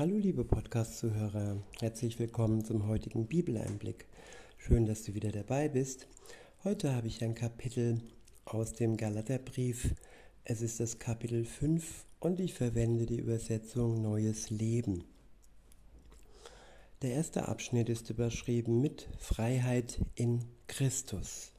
Hallo liebe Podcast-Zuhörer, herzlich willkommen zum heutigen Bibeleinblick. Schön, dass du wieder dabei bist. Heute habe ich ein Kapitel aus dem Galaterbrief. Es ist das Kapitel 5 und ich verwende die Übersetzung Neues Leben. Der erste Abschnitt ist überschrieben mit Freiheit in Christus.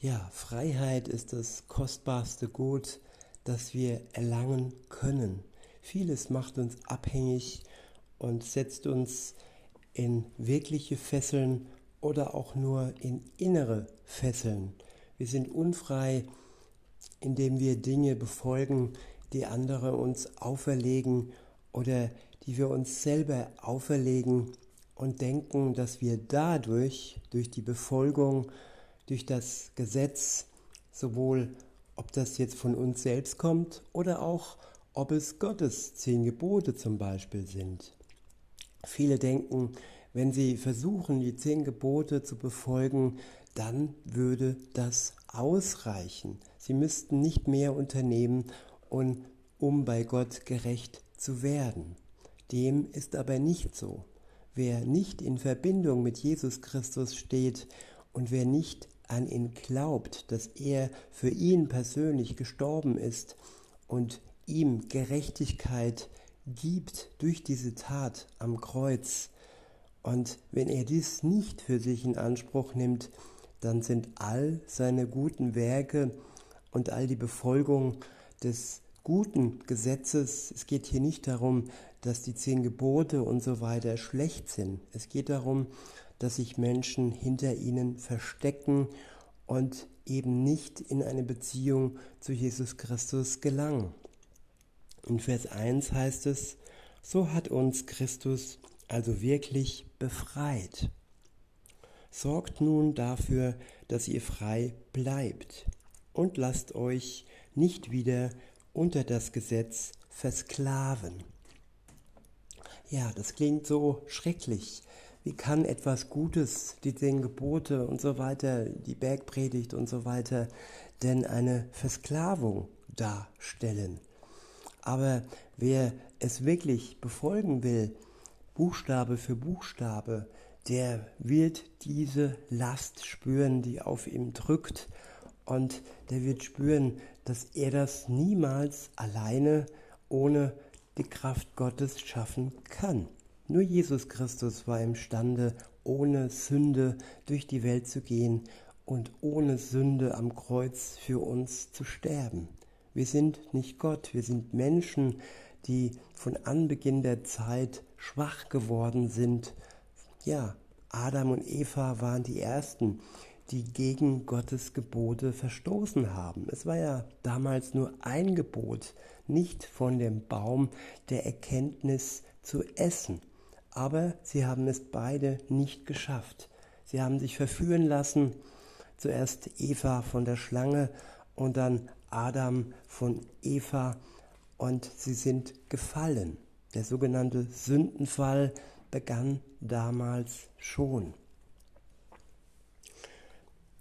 Ja, Freiheit ist das kostbarste Gut, das wir erlangen können. Vieles macht uns abhängig und setzt uns in wirkliche Fesseln oder auch nur in innere Fesseln. Wir sind unfrei, indem wir Dinge befolgen, die andere uns auferlegen oder die wir uns selber auferlegen und denken, dass wir dadurch, durch die Befolgung, durch das Gesetz, sowohl ob das jetzt von uns selbst kommt oder auch ob es Gottes zehn Gebote zum Beispiel sind. Viele denken, wenn sie versuchen, die zehn Gebote zu befolgen, dann würde das ausreichen. Sie müssten nicht mehr unternehmen, um bei Gott gerecht zu werden. Dem ist aber nicht so. Wer nicht in Verbindung mit Jesus Christus steht und wer nicht an ihn glaubt, dass er für ihn persönlich gestorben ist und ihm Gerechtigkeit gibt durch diese Tat am Kreuz. Und wenn er dies nicht für sich in Anspruch nimmt, dann sind all seine guten Werke und all die Befolgung des guten Gesetzes, es geht hier nicht darum, dass die zehn Gebote und so weiter schlecht sind. Es geht darum, dass sich Menschen hinter ihnen verstecken und eben nicht in eine Beziehung zu Jesus Christus gelangen. In Vers 1 heißt es, so hat uns Christus also wirklich befreit. Sorgt nun dafür, dass ihr frei bleibt und lasst euch nicht wieder unter das Gesetz versklaven. Ja, das klingt so schrecklich. Wie kann etwas Gutes, die zehn Gebote und so weiter, die Bergpredigt und so weiter, denn eine Versklavung darstellen? Aber wer es wirklich befolgen will, Buchstabe für Buchstabe, der wird diese Last spüren, die auf ihm drückt. Und der wird spüren, dass er das niemals alleine ohne die Kraft Gottes schaffen kann. Nur Jesus Christus war imstande, ohne Sünde durch die Welt zu gehen und ohne Sünde am Kreuz für uns zu sterben. Wir sind nicht Gott, wir sind Menschen, die von Anbeginn der Zeit schwach geworden sind. Ja, Adam und Eva waren die Ersten, die gegen Gottes Gebote verstoßen haben. Es war ja damals nur ein Gebot, nicht von dem Baum der Erkenntnis zu essen. Aber sie haben es beide nicht geschafft. Sie haben sich verführen lassen, zuerst Eva von der Schlange und dann Adam von Eva und sie sind gefallen. Der sogenannte Sündenfall begann damals schon.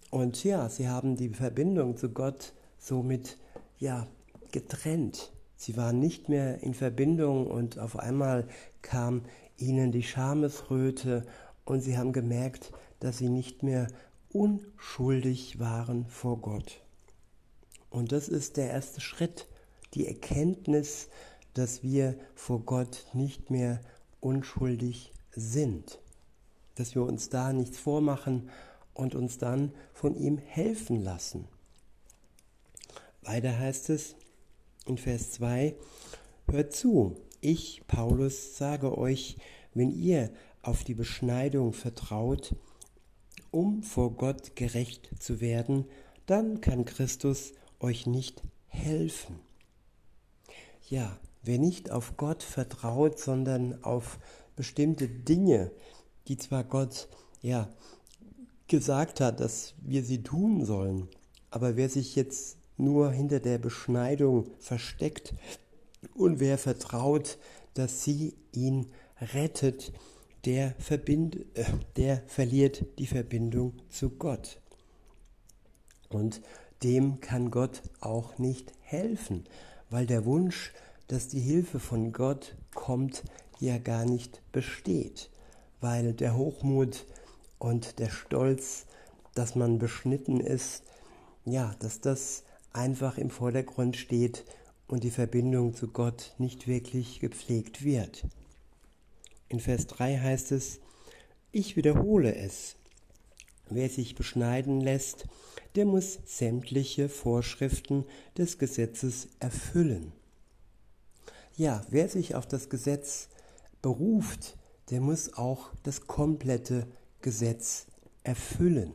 Und ja, sie haben die Verbindung zu Gott somit ja getrennt. Sie waren nicht mehr in Verbindung und auf einmal kam ihnen die Schamesröte und sie haben gemerkt, dass sie nicht mehr unschuldig waren vor Gott. Und das ist der erste Schritt, die Erkenntnis, dass wir vor Gott nicht mehr unschuldig sind, dass wir uns da nichts vormachen und uns dann von ihm helfen lassen. Weiter heißt es in Vers 2, hört zu, ich, Paulus, sage euch, wenn ihr auf die Beschneidung vertraut, um vor Gott gerecht zu werden, dann kann Christus euch nicht helfen. Ja, wer nicht auf Gott vertraut, sondern auf bestimmte Dinge, die zwar Gott ja gesagt hat, dass wir sie tun sollen, aber wer sich jetzt nur hinter der Beschneidung versteckt und wer vertraut, dass sie ihn rettet, der, verbind, äh, der verliert die Verbindung zu Gott. Und dem kann Gott auch nicht helfen, weil der Wunsch dass die Hilfe von Gott kommt, ja gar nicht besteht, weil der Hochmut und der Stolz, dass man beschnitten ist, ja, dass das einfach im Vordergrund steht und die Verbindung zu Gott nicht wirklich gepflegt wird. In Vers 3 heißt es, ich wiederhole es, wer sich beschneiden lässt, der muss sämtliche Vorschriften des Gesetzes erfüllen. Ja, wer sich auf das Gesetz beruft, der muss auch das komplette Gesetz erfüllen.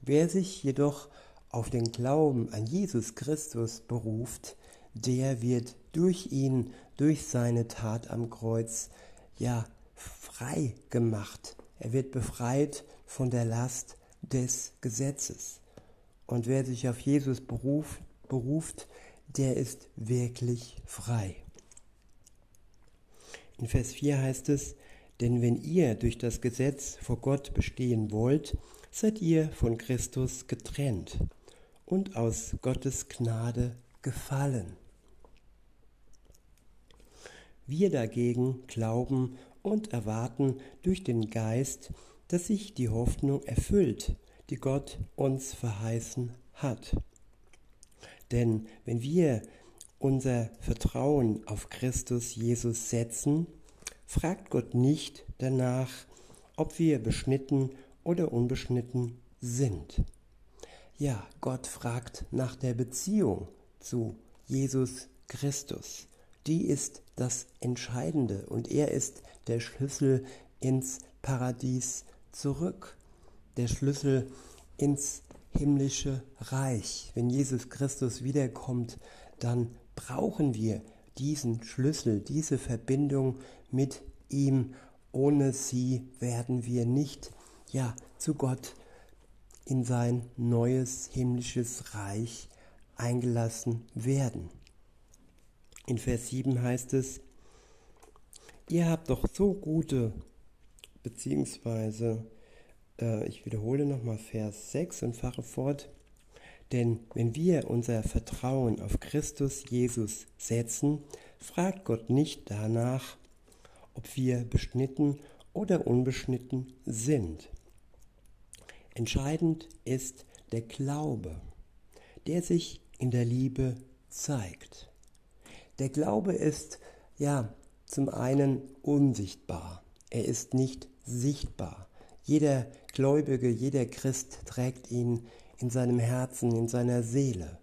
Wer sich jedoch auf den Glauben an Jesus Christus beruft, der wird durch ihn, durch seine Tat am Kreuz, ja, frei gemacht. Er wird befreit von der Last des Gesetzes. Und wer sich auf Jesus beruft, beruft der ist wirklich frei. In Vers 4 heißt es, denn wenn ihr durch das Gesetz vor Gott bestehen wollt, seid ihr von Christus getrennt und aus Gottes Gnade gefallen. Wir dagegen glauben und erwarten durch den Geist, dass sich die Hoffnung erfüllt, die Gott uns verheißen hat. Denn wenn wir unser Vertrauen auf Christus Jesus setzen, fragt Gott nicht danach, ob wir beschnitten oder unbeschnitten sind. Ja, Gott fragt nach der Beziehung zu Jesus Christus. Die ist das Entscheidende und er ist der Schlüssel ins Paradies zurück, der Schlüssel ins himmlische Reich. Wenn Jesus Christus wiederkommt, dann brauchen wir diesen Schlüssel, diese Verbindung mit ihm. Ohne sie werden wir nicht ja zu Gott in sein neues himmlisches Reich eingelassen werden. In Vers 7 heißt es, ihr habt doch so gute, beziehungsweise, äh, ich wiederhole nochmal Vers 6 und fahre fort, denn wenn wir unser Vertrauen auf Christus Jesus setzen, fragt Gott nicht danach, ob wir beschnitten oder unbeschnitten sind. Entscheidend ist der Glaube, der sich in der Liebe zeigt. Der Glaube ist ja zum einen unsichtbar, er ist nicht sichtbar. Jeder Gläubige, jeder Christ trägt ihn in seinem Herzen, in seiner Seele.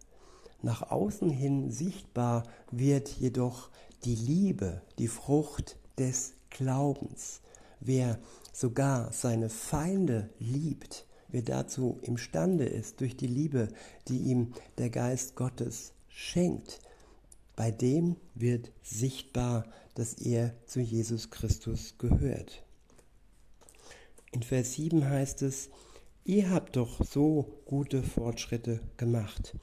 Nach außen hin sichtbar wird jedoch die Liebe, die Frucht des Glaubens. Wer sogar seine Feinde liebt, wer dazu imstande ist durch die Liebe, die ihm der Geist Gottes schenkt, bei dem wird sichtbar, dass er zu Jesus Christus gehört. In Vers 7 heißt es, Ihr habt doch so gute Fortschritte gemacht.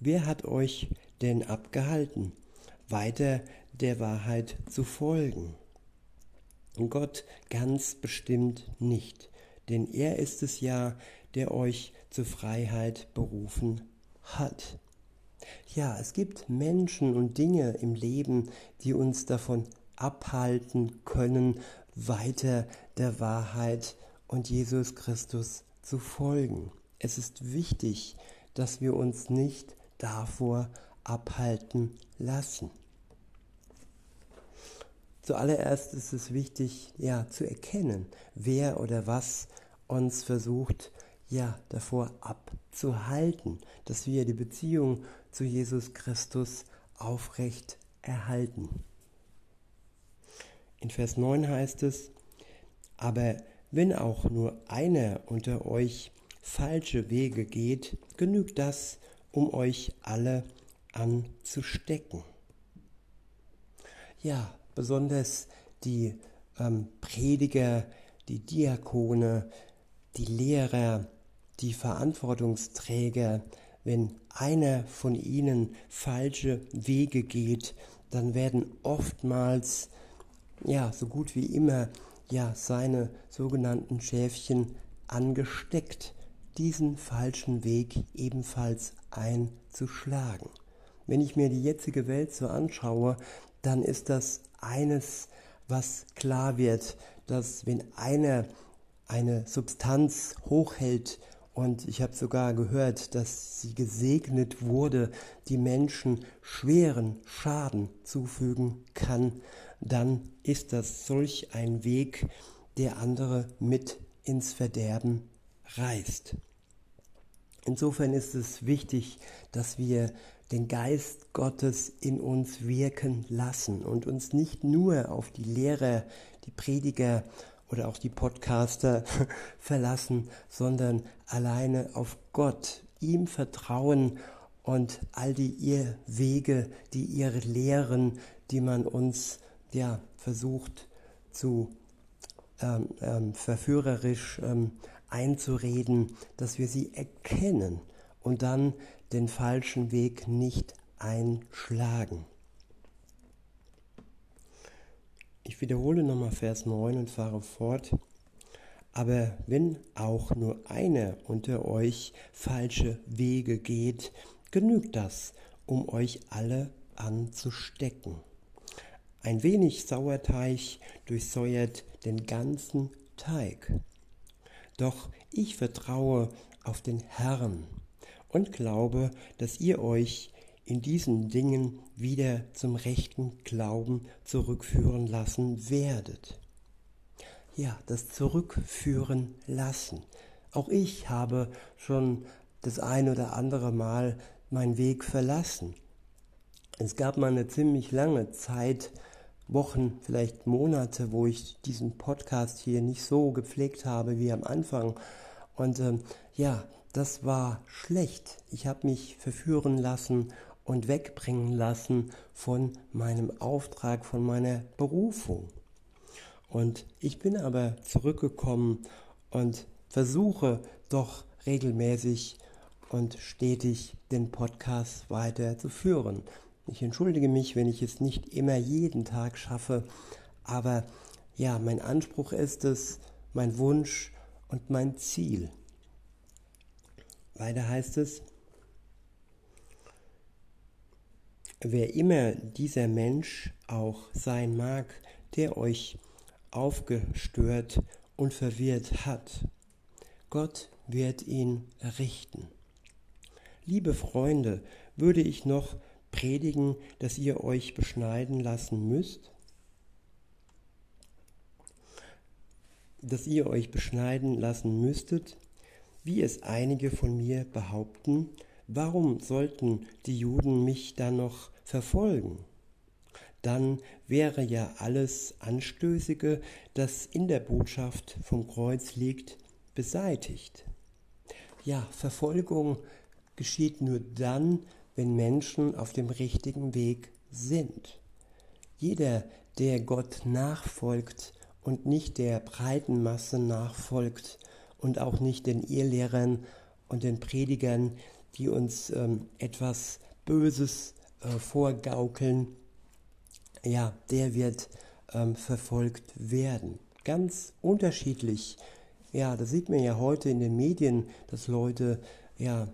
Wer hat euch denn abgehalten, weiter der Wahrheit zu folgen? Gott ganz bestimmt nicht, denn er ist es ja, der euch zur Freiheit berufen hat. Ja, es gibt Menschen und Dinge im Leben, die uns davon abhalten können, weiter der Wahrheit und Jesus Christus zu folgen. Es ist wichtig, dass wir uns nicht davor abhalten lassen. Zuallererst ist es wichtig, ja, zu erkennen, wer oder was uns versucht, ja, davor abzuhalten, dass wir die Beziehung zu Jesus Christus aufrecht erhalten. In Vers 9 heißt es, aber wenn auch nur einer unter euch falsche Wege geht, genügt das, um euch alle anzustecken. Ja, besonders die ähm, Prediger, die Diakone, die Lehrer, die Verantwortungsträger, wenn einer von ihnen falsche Wege geht, dann werden oftmals, ja, so gut wie immer ja seine sogenannten Schäfchen angesteckt, diesen falschen Weg ebenfalls einzuschlagen. Wenn ich mir die jetzige Welt so anschaue, dann ist das eines, was klar wird, dass wenn einer eine Substanz hochhält und ich habe sogar gehört, dass sie gesegnet wurde, die Menschen schweren Schaden zufügen kann, dann ist das solch ein Weg, der andere mit ins Verderben reißt. Insofern ist es wichtig, dass wir den Geist Gottes in uns wirken lassen und uns nicht nur auf die Lehrer, die Prediger oder auch die Podcaster verlassen, sondern alleine auf Gott, ihm vertrauen und all die ihr Wege, die ihre Lehren, die man uns ja versucht zu ähm, ähm, verführerisch ähm, einzureden, dass wir sie erkennen und dann den falschen Weg nicht einschlagen. Ich wiederhole nochmal Vers 9 und fahre fort. Aber wenn auch nur einer unter euch falsche Wege geht, genügt das, um euch alle anzustecken. Ein wenig Sauerteig durchsäuert den ganzen Teig. Doch ich vertraue auf den Herrn und glaube, dass ihr euch in diesen Dingen wieder zum rechten Glauben zurückführen lassen werdet. Ja, das Zurückführen lassen. Auch ich habe schon das ein oder andere Mal meinen Weg verlassen. Es gab mal eine ziemlich lange Zeit, Wochen, vielleicht Monate, wo ich diesen Podcast hier nicht so gepflegt habe wie am Anfang. Und ähm, ja, das war schlecht. Ich habe mich verführen lassen und wegbringen lassen von meinem Auftrag, von meiner Berufung. Und ich bin aber zurückgekommen und versuche doch regelmäßig und stetig den Podcast weiterzuführen. Ich entschuldige mich, wenn ich es nicht immer jeden Tag schaffe, aber ja, mein Anspruch ist es, mein Wunsch und mein Ziel. Weiter heißt es, Wer immer dieser Mensch auch sein mag, der euch aufgestört und verwirrt hat, Gott wird ihn errichten. Liebe Freunde, würde ich noch predigen, dass ihr euch beschneiden lassen müsst? Dass ihr euch beschneiden lassen müsstet, wie es einige von mir behaupten, Warum sollten die Juden mich dann noch verfolgen? Dann wäre ja alles Anstößige, das in der Botschaft vom Kreuz liegt, beseitigt. Ja, Verfolgung geschieht nur dann, wenn Menschen auf dem richtigen Weg sind. Jeder, der Gott nachfolgt und nicht der breiten Masse nachfolgt und auch nicht den Irrlehrern und den Predigern, die uns ähm, etwas Böses äh, vorgaukeln, ja, der wird ähm, verfolgt werden. Ganz unterschiedlich. Ja, das sieht man ja heute in den Medien, dass Leute ja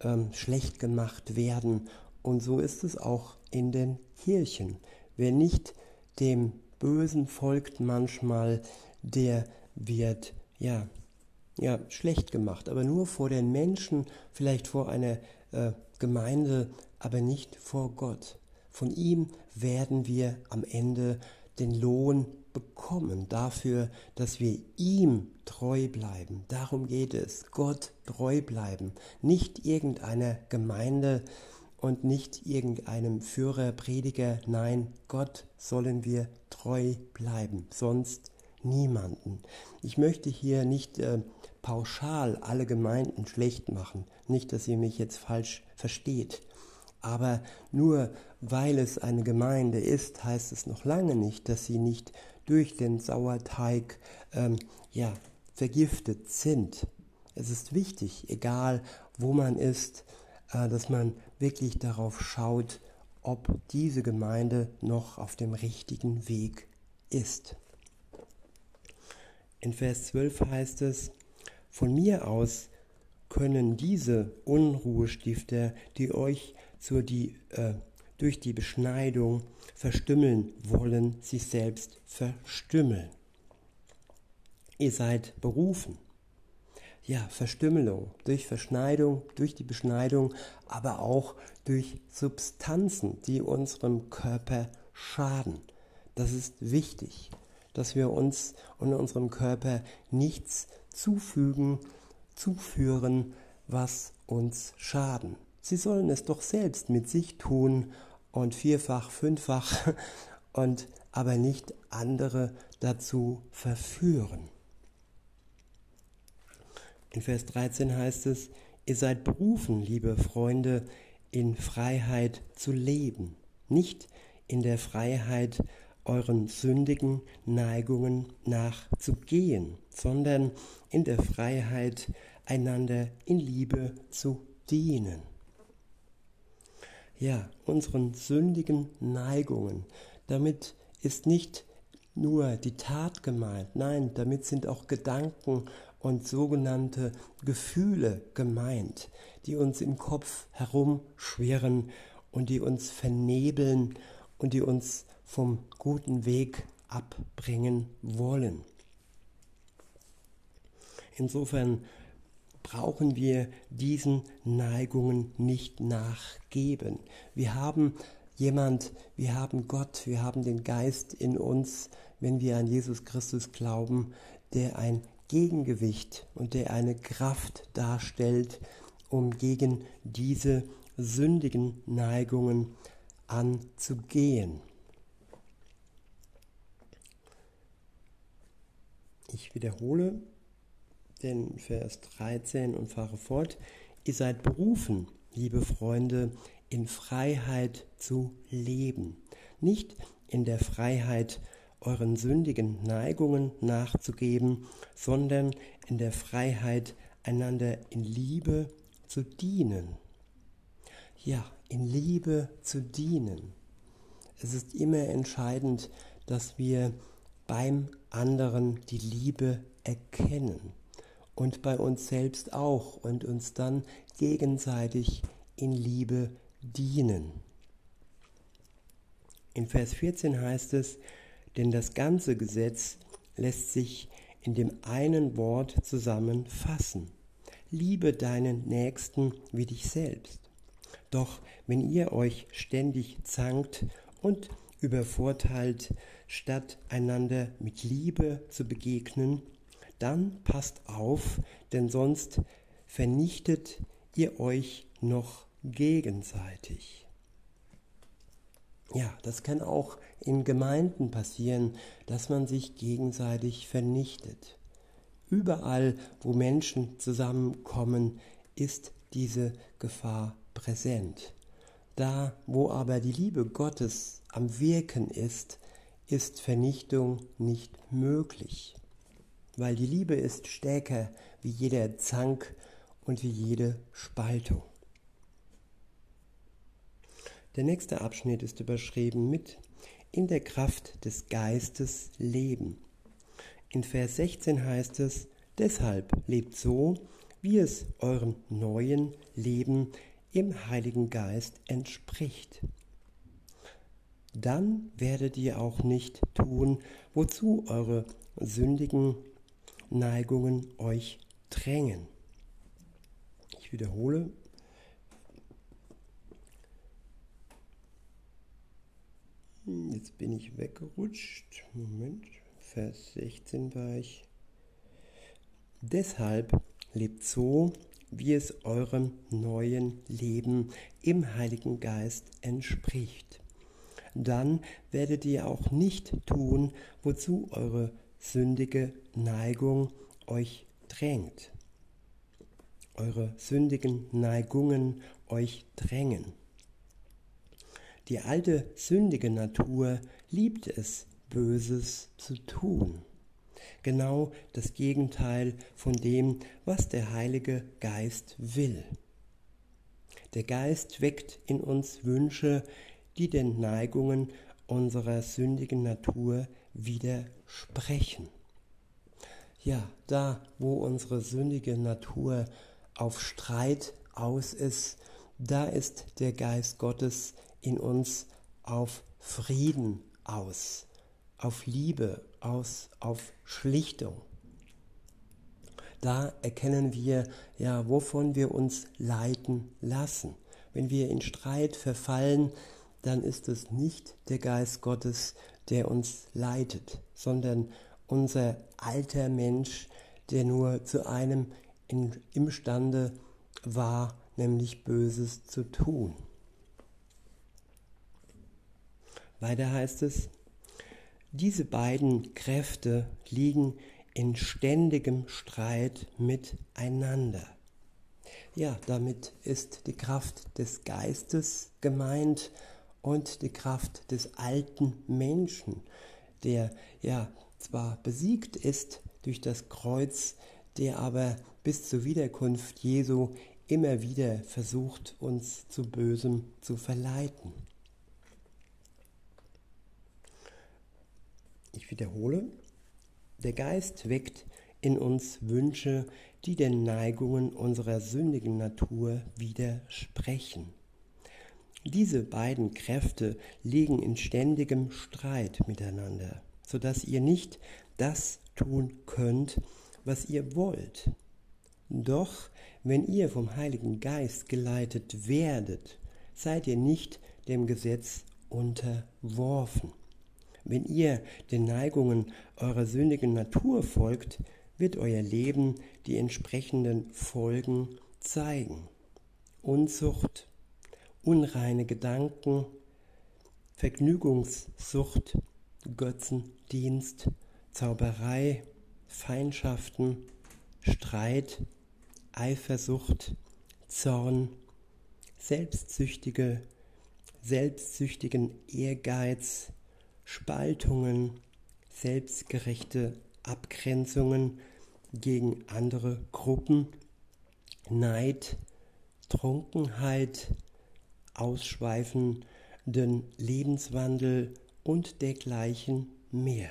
ähm, schlecht gemacht werden. Und so ist es auch in den Kirchen. Wer nicht dem Bösen folgt manchmal, der wird ja ja, schlecht gemacht, aber nur vor den Menschen, vielleicht vor einer äh, Gemeinde, aber nicht vor Gott. Von ihm werden wir am Ende den Lohn bekommen dafür, dass wir ihm treu bleiben. Darum geht es, Gott treu bleiben, nicht irgendeiner Gemeinde und nicht irgendeinem Führer, Prediger, nein, Gott sollen wir treu bleiben, sonst niemanden. Ich möchte hier nicht äh, pauschal alle Gemeinden schlecht machen. Nicht, dass ihr mich jetzt falsch versteht. Aber nur weil es eine Gemeinde ist, heißt es noch lange nicht, dass sie nicht durch den Sauerteig ähm, ja, vergiftet sind. Es ist wichtig, egal wo man ist, äh, dass man wirklich darauf schaut, ob diese Gemeinde noch auf dem richtigen Weg ist. In Vers 12 heißt es, von mir aus können diese Unruhestifter, die euch die, äh, durch die Beschneidung verstümmeln wollen, sich selbst verstümmeln. Ihr seid berufen. Ja, Verstümmelung durch Verschneidung, durch die Beschneidung, aber auch durch Substanzen, die unserem Körper schaden. Das ist wichtig, dass wir uns und unserem Körper nichts zufügen, zuführen, was uns schaden. Sie sollen es doch selbst mit sich tun und vierfach, fünffach und aber nicht andere dazu verführen. In Vers 13 heißt es, ihr seid berufen, liebe Freunde, in Freiheit zu leben, nicht in der Freiheit euren sündigen Neigungen nachzugehen, sondern in der Freiheit einander in Liebe zu dienen. Ja, unseren sündigen Neigungen. Damit ist nicht nur die Tat gemeint, nein, damit sind auch Gedanken und sogenannte Gefühle gemeint, die uns im Kopf herumschwirren und die uns vernebeln und die uns vom guten Weg abbringen wollen. Insofern brauchen wir diesen Neigungen nicht nachgeben. Wir haben jemand, wir haben Gott, wir haben den Geist in uns, wenn wir an Jesus Christus glauben, der ein Gegengewicht und der eine Kraft darstellt, um gegen diese sündigen Neigungen anzugehen. Ich wiederhole den Vers 13 und fahre fort. Ihr seid berufen, liebe Freunde, in Freiheit zu leben, nicht in der Freiheit euren sündigen Neigungen nachzugeben, sondern in der Freiheit einander in Liebe zu dienen. Ja, in Liebe zu dienen. Es ist immer entscheidend, dass wir beim anderen die Liebe erkennen und bei uns selbst auch und uns dann gegenseitig in Liebe dienen. In Vers 14 heißt es, denn das ganze Gesetz lässt sich in dem einen Wort zusammenfassen. Liebe deinen Nächsten wie dich selbst. Doch wenn ihr euch ständig zankt und übervorteilt, statt einander mit Liebe zu begegnen, dann passt auf, denn sonst vernichtet ihr euch noch gegenseitig. Ja, das kann auch in Gemeinden passieren, dass man sich gegenseitig vernichtet. Überall, wo Menschen zusammenkommen, ist diese Gefahr präsent. Da, wo aber die Liebe Gottes am Wirken ist, ist Vernichtung nicht möglich, weil die Liebe ist stärker wie jeder Zank und wie jede Spaltung. Der nächste Abschnitt ist überschrieben mit in der Kraft des Geistes leben. In Vers 16 heißt es, deshalb lebt so, wie es eurem neuen Leben im Heiligen Geist entspricht. Dann werdet ihr auch nicht tun, wozu eure sündigen Neigungen euch drängen. Ich wiederhole, Jetzt bin ich weggerutscht. Moment, Vers 16 war ich. Deshalb lebt so, wie es eurem neuen Leben im Heiligen Geist entspricht. Dann werdet ihr auch nicht tun, wozu eure sündige Neigung euch drängt. Eure sündigen Neigungen euch drängen. Die alte sündige Natur liebt es, Böses zu tun. Genau das Gegenteil von dem, was der Heilige Geist will. Der Geist weckt in uns Wünsche, die den Neigungen unserer sündigen Natur widersprechen. Ja, da, wo unsere sündige Natur auf Streit aus ist, da ist der Geist Gottes in uns auf Frieden aus, auf Liebe aus, auf Schlichtung. Da erkennen wir, ja, wovon wir uns leiten lassen. Wenn wir in Streit verfallen, dann ist es nicht der Geist Gottes, der uns leitet, sondern unser alter Mensch, der nur zu einem in, imstande war, nämlich Böses zu tun. Weiter heißt es, diese beiden Kräfte liegen in ständigem Streit miteinander. Ja, damit ist die Kraft des Geistes gemeint und die Kraft des alten Menschen, der ja zwar besiegt ist durch das Kreuz, der aber bis zur Wiederkunft Jesu immer wieder versucht, uns zu Bösem zu verleiten. Ich wiederhole, der Geist weckt in uns Wünsche, die den Neigungen unserer sündigen Natur widersprechen. Diese beiden Kräfte liegen in ständigem Streit miteinander, so dass ihr nicht das tun könnt, was ihr wollt. Doch wenn ihr vom Heiligen Geist geleitet werdet, seid ihr nicht dem Gesetz unterworfen. Wenn ihr den Neigungen eurer sündigen Natur folgt, wird euer Leben die entsprechenden Folgen zeigen. Unzucht, unreine Gedanken, Vergnügungssucht, Götzendienst, Zauberei, Feindschaften, Streit, Eifersucht, Zorn, selbstsüchtige, selbstsüchtigen Ehrgeiz, Spaltungen, selbstgerechte Abgrenzungen gegen andere Gruppen, Neid, Trunkenheit, ausschweifenden Lebenswandel und dergleichen mehr.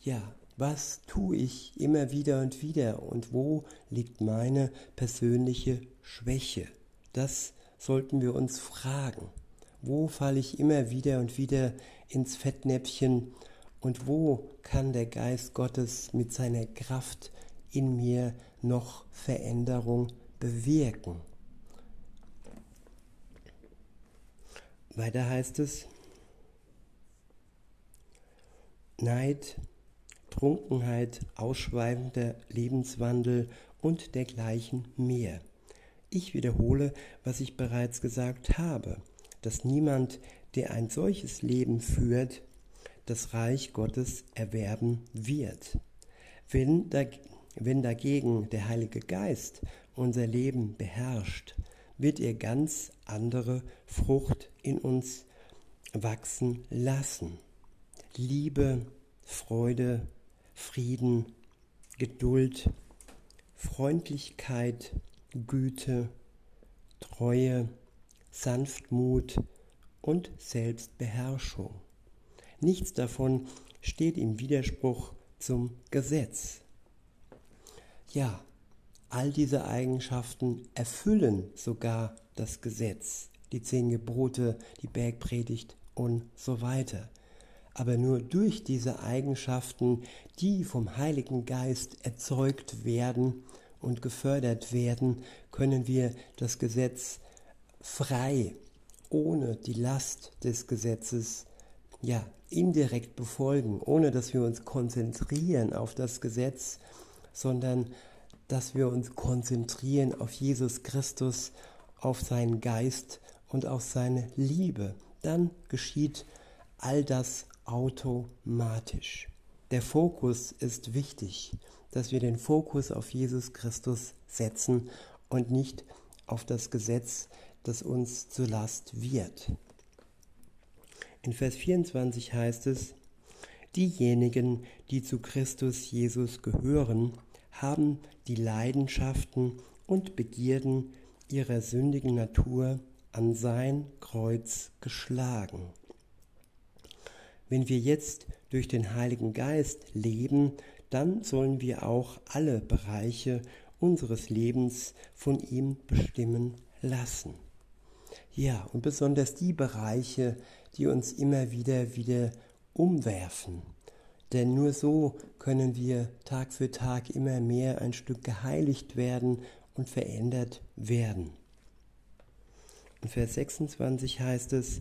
Ja, was tue ich immer wieder und wieder und wo liegt meine persönliche Schwäche? Das sollten wir uns fragen. Wo falle ich immer wieder und wieder ins Fettnäpfchen und wo kann der Geist Gottes mit seiner Kraft in mir noch Veränderung bewirken? Weiter heißt es, Neid, Trunkenheit, ausschweifender Lebenswandel und dergleichen mehr. Ich wiederhole, was ich bereits gesagt habe dass niemand, der ein solches Leben führt, das Reich Gottes erwerben wird. Wenn, wenn dagegen der Heilige Geist unser Leben beherrscht, wird er ganz andere Frucht in uns wachsen lassen. Liebe, Freude, Frieden, Geduld, Freundlichkeit, Güte, Treue, Sanftmut und Selbstbeherrschung. Nichts davon steht im Widerspruch zum Gesetz. Ja, all diese Eigenschaften erfüllen sogar das Gesetz, die zehn Gebote, die Bergpredigt und so weiter. Aber nur durch diese Eigenschaften, die vom Heiligen Geist erzeugt werden und gefördert werden, können wir das Gesetz frei, ohne die Last des Gesetzes, ja, indirekt befolgen, ohne dass wir uns konzentrieren auf das Gesetz, sondern dass wir uns konzentrieren auf Jesus Christus, auf seinen Geist und auf seine Liebe. Dann geschieht all das automatisch. Der Fokus ist wichtig, dass wir den Fokus auf Jesus Christus setzen und nicht auf das Gesetz, das uns zur Last wird. In Vers 24 heißt es, diejenigen, die zu Christus Jesus gehören, haben die Leidenschaften und Begierden ihrer sündigen Natur an sein Kreuz geschlagen. Wenn wir jetzt durch den Heiligen Geist leben, dann sollen wir auch alle Bereiche unseres Lebens von ihm bestimmen lassen. Ja, und besonders die Bereiche, die uns immer wieder wieder umwerfen. Denn nur so können wir Tag für Tag immer mehr ein Stück geheiligt werden und verändert werden. In Vers 26 heißt es,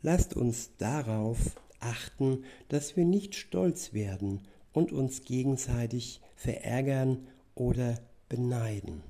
lasst uns darauf achten, dass wir nicht stolz werden und uns gegenseitig verärgern oder beneiden.